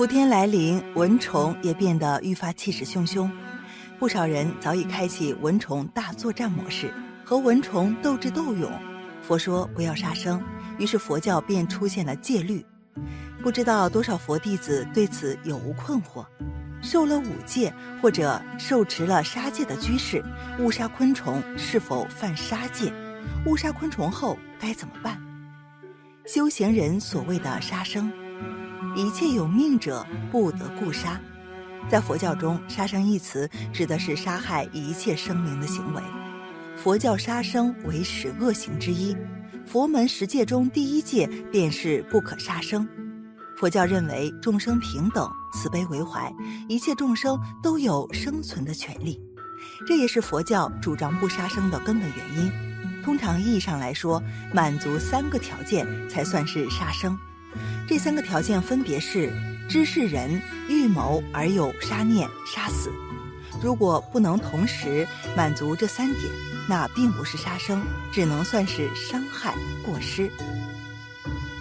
伏天来临，蚊虫也变得愈发气势汹汹。不少人早已开启蚊虫大作战模式，和蚊虫斗智斗勇。佛说不要杀生，于是佛教便出现了戒律。不知道多少佛弟子对此有无困惑？受了五戒或者受持了杀戒的居士，误杀昆虫是否犯杀戒？误杀昆虫后该怎么办？修行人所谓的杀生，一切有命者不得故杀。在佛教中，“杀生”一词指的是杀害一切生灵的行为。佛教杀生为十恶行之一，佛门十戒中第一戒便是不可杀生。佛教认为众生平等，慈悲为怀，一切众生都有生存的权利，这也是佛教主张不杀生的根本原因。通常意义上来说，满足三个条件才算是杀生。这三个条件分别是。知是人预谋而有杀念，杀死。如果不能同时满足这三点，那并不是杀生，只能算是伤害过失。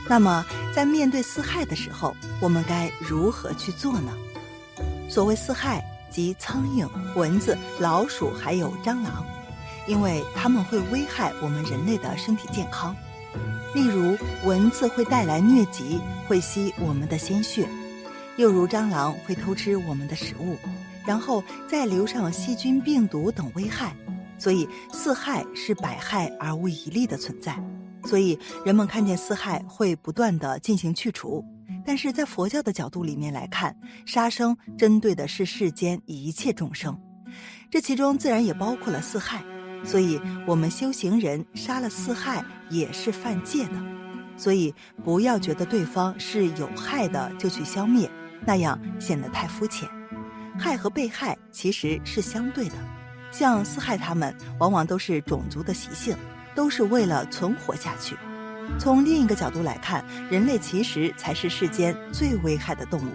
那么，在面对四害的时候，我们该如何去做呢？所谓四害，即苍蝇、蚊子、老鼠还有蟑螂，因为它们会危害我们人类的身体健康。例如，蚊子会带来疟疾，会吸我们的鲜血。又如蟑螂会偷吃我们的食物，然后再留上细菌、病毒等危害，所以四害是百害而无一利的存在。所以人们看见四害会不断的进行去除。但是在佛教的角度里面来看，杀生针对的是世间一切众生，这其中自然也包括了四害。所以我们修行人杀了四害也是犯戒的。所以不要觉得对方是有害的就去消灭。那样显得太肤浅，害和被害其实是相对的，像四害他们往往都是种族的习性，都是为了存活下去。从另一个角度来看，人类其实才是世间最危害的动物。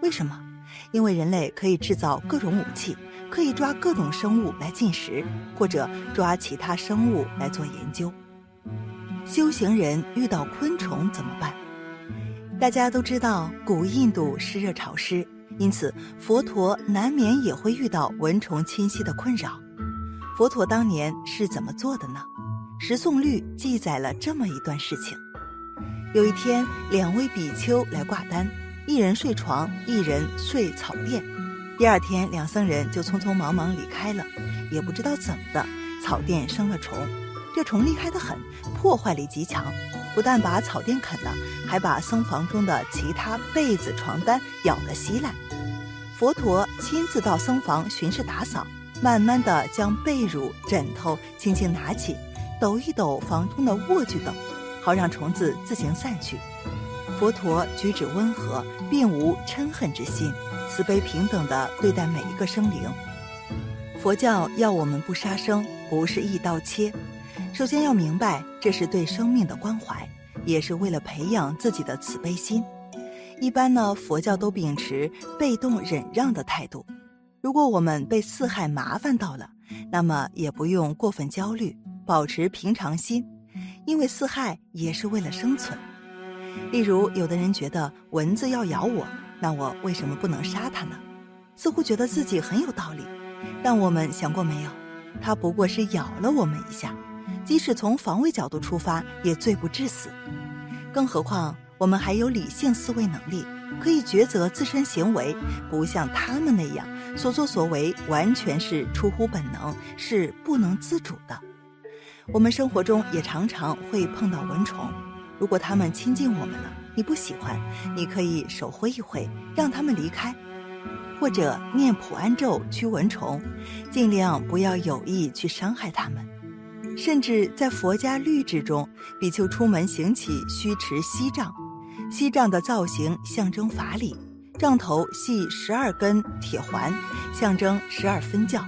为什么？因为人类可以制造各种武器，可以抓各种生物来进食，或者抓其他生物来做研究。修行人遇到昆虫怎么办？大家都知道，古印度湿热潮湿，因此佛陀难免也会遇到蚊虫侵袭的困扰。佛陀当年是怎么做的呢？《十诵律》记载了这么一段事情：有一天，两位比丘来挂单，一人睡床，一人睡草垫。第二天，两僧人就匆匆忙忙离开了，也不知道怎么的，草垫生了虫，这虫厉害得很，破坏力极强。不但把草垫啃了，还把僧房中的其他被子、床单咬得稀烂。佛陀亲自到僧房巡视打扫，慢慢的将被褥、枕头轻轻拿起，抖一抖房中的卧具等，好让虫子自行散去。佛陀举止温和，并无嗔恨之心，慈悲平等的对待每一个生灵。佛教要我们不杀生，不是一刀切。首先要明白，这是对生命的关怀，也是为了培养自己的慈悲心。一般呢，佛教都秉持被动忍让的态度。如果我们被四害麻烦到了，那么也不用过分焦虑，保持平常心，因为四害也是为了生存。例如，有的人觉得蚊子要咬我，那我为什么不能杀它呢？似乎觉得自己很有道理，但我们想过没有，它不过是咬了我们一下。即使从防卫角度出发，也罪不至死。更何况我们还有理性思维能力，可以抉择自身行为，不像他们那样所作所为完全是出乎本能，是不能自主的。我们生活中也常常会碰到蚊虫，如果他们亲近我们了，你不喜欢，你可以手挥一挥，让他们离开，或者念普安咒驱蚊虫，尽量不要有意去伤害他们。甚至在佛家律制中，比丘出门行乞须持锡杖，锡杖的造型象征法理，杖头系十二根铁环，象征十二分教。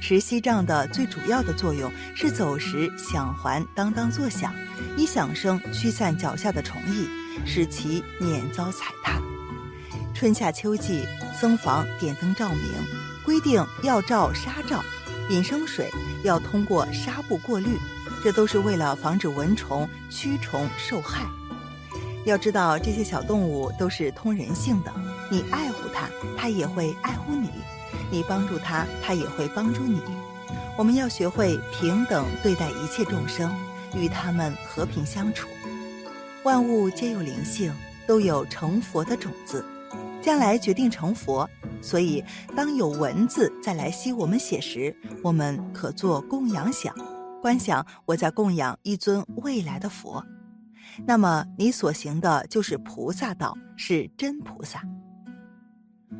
持锡杖的最主要的作用是走时响环当当作响，以响声驱散脚下的虫蚁，使其免遭踩踏。春夏秋季，僧房点灯照明，规定要照纱罩。饮生水要通过纱布过滤，这都是为了防止蚊虫驱虫受害。要知道，这些小动物都是通人性的，你爱护它，它也会爱护你；你帮助它，它也会帮助你。我们要学会平等对待一切众生，与他们和平相处。万物皆有灵性，都有成佛的种子，将来决定成佛。所以，当有文字再来吸我们血时，我们可做供养想，观想我在供养一尊未来的佛。那么你所行的就是菩萨道，是真菩萨。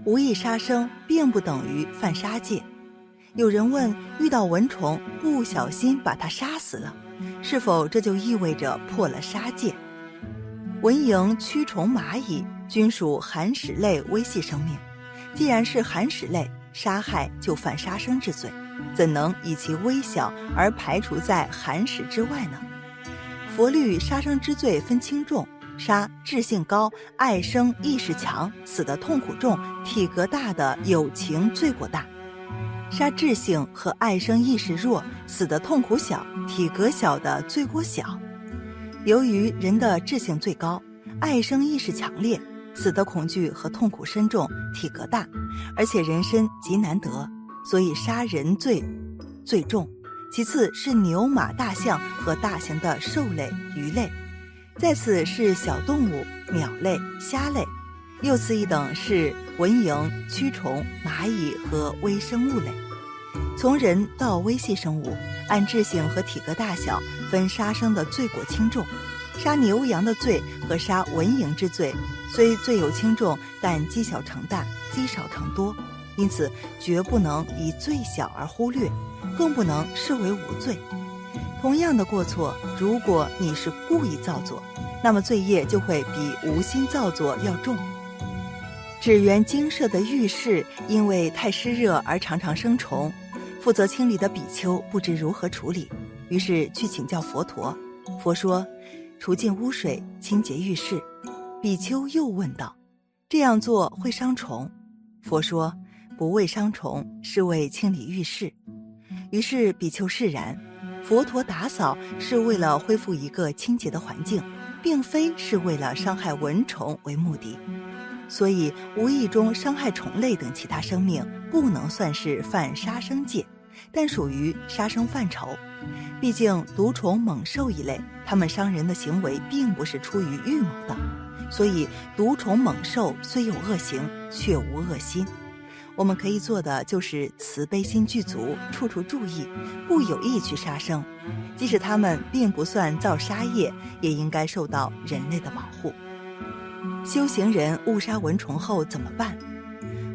无意杀生并不等于犯杀戒。有人问：遇到蚊虫不小心把它杀死了，是否这就意味着破了杀戒？蚊蝇、蛆虫、蚂蚁均属寒食类微细生命，既然是寒食类，杀害就犯杀生之罪，怎能以其微小而排除在寒食之外呢？佛律杀生之罪分轻重，杀智性高、爱生意识强、死的痛苦重、体格大的有情罪过大；杀智性和爱生意识弱、死的痛苦小、体格小的罪过小。由于人的智性最高，爱生意识强烈，死的恐惧和痛苦深重，体格大，而且人身极难得，所以杀人罪最重。其次是牛马大象和大型的兽类、鱼类，再次是小动物、鸟类、虾类，又次一等是蚊蝇、蛆虫、蚂蚁和微生物类。从人到微细生物，按智性和体格大小分杀生的罪过轻重。杀牛羊的罪和杀蚊蝇之罪，虽罪有轻重，但积小成大，积少成多，因此绝不能以最小而忽略。更不能视为无罪。同样的过错，如果你是故意造作，那么罪业就会比无心造作要重。纸园精舍的浴室因为太湿热而常常生虫，负责清理的比丘不知如何处理，于是去请教佛陀。佛说：除尽污水，清洁浴室。比丘又问道：这样做会伤虫？佛说：不为伤虫，是为清理浴室。于是比丘释然，佛陀打扫是为了恢复一个清洁的环境，并非是为了伤害蚊虫为目的。所以无意中伤害虫类等其他生命，不能算是犯杀生戒，但属于杀生范畴。毕竟毒虫猛兽一类，它们伤人的行为并不是出于预谋的，所以毒虫猛兽虽有恶行，却无恶心。我们可以做的就是慈悲心具足，处处注意，不有意去杀生。即使他们并不算造杀业，也应该受到人类的保护。修行人误杀蚊虫后怎么办？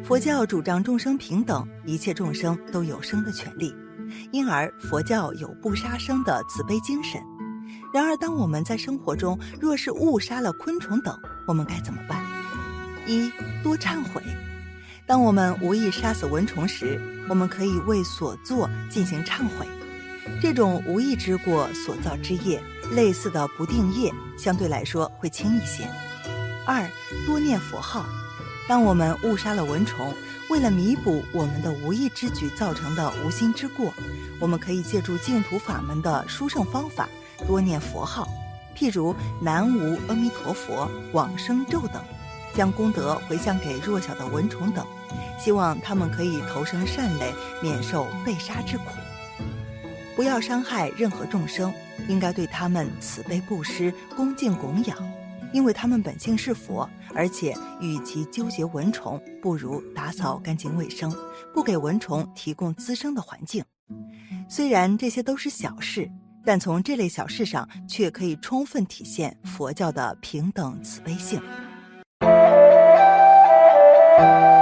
佛教主张众生平等，一切众生都有生的权利，因而佛教有不杀生的慈悲精神。然而，当我们在生活中若是误杀了昆虫等，我们该怎么办？一多忏悔。当我们无意杀死蚊虫时，我们可以为所作进行忏悔。这种无意之过所造之业，类似的不定业，相对来说会轻一些。二多念佛号。当我们误杀了蚊虫，为了弥补我们的无意之举造成的无心之过，我们可以借助净土法门的殊胜方法，多念佛号，譬如南无阿弥陀佛、往生咒等。将功德回向给弱小的蚊虫等，希望他们可以投生善类，免受被杀之苦。不要伤害任何众生，应该对他们慈悲布施、恭敬供养，因为他们本性是佛。而且，与其纠结蚊虫，不如打扫干净卫生，不给蚊虫提供滋生的环境。虽然这些都是小事，但从这类小事上，却可以充分体现佛教的平等慈悲性。Bye.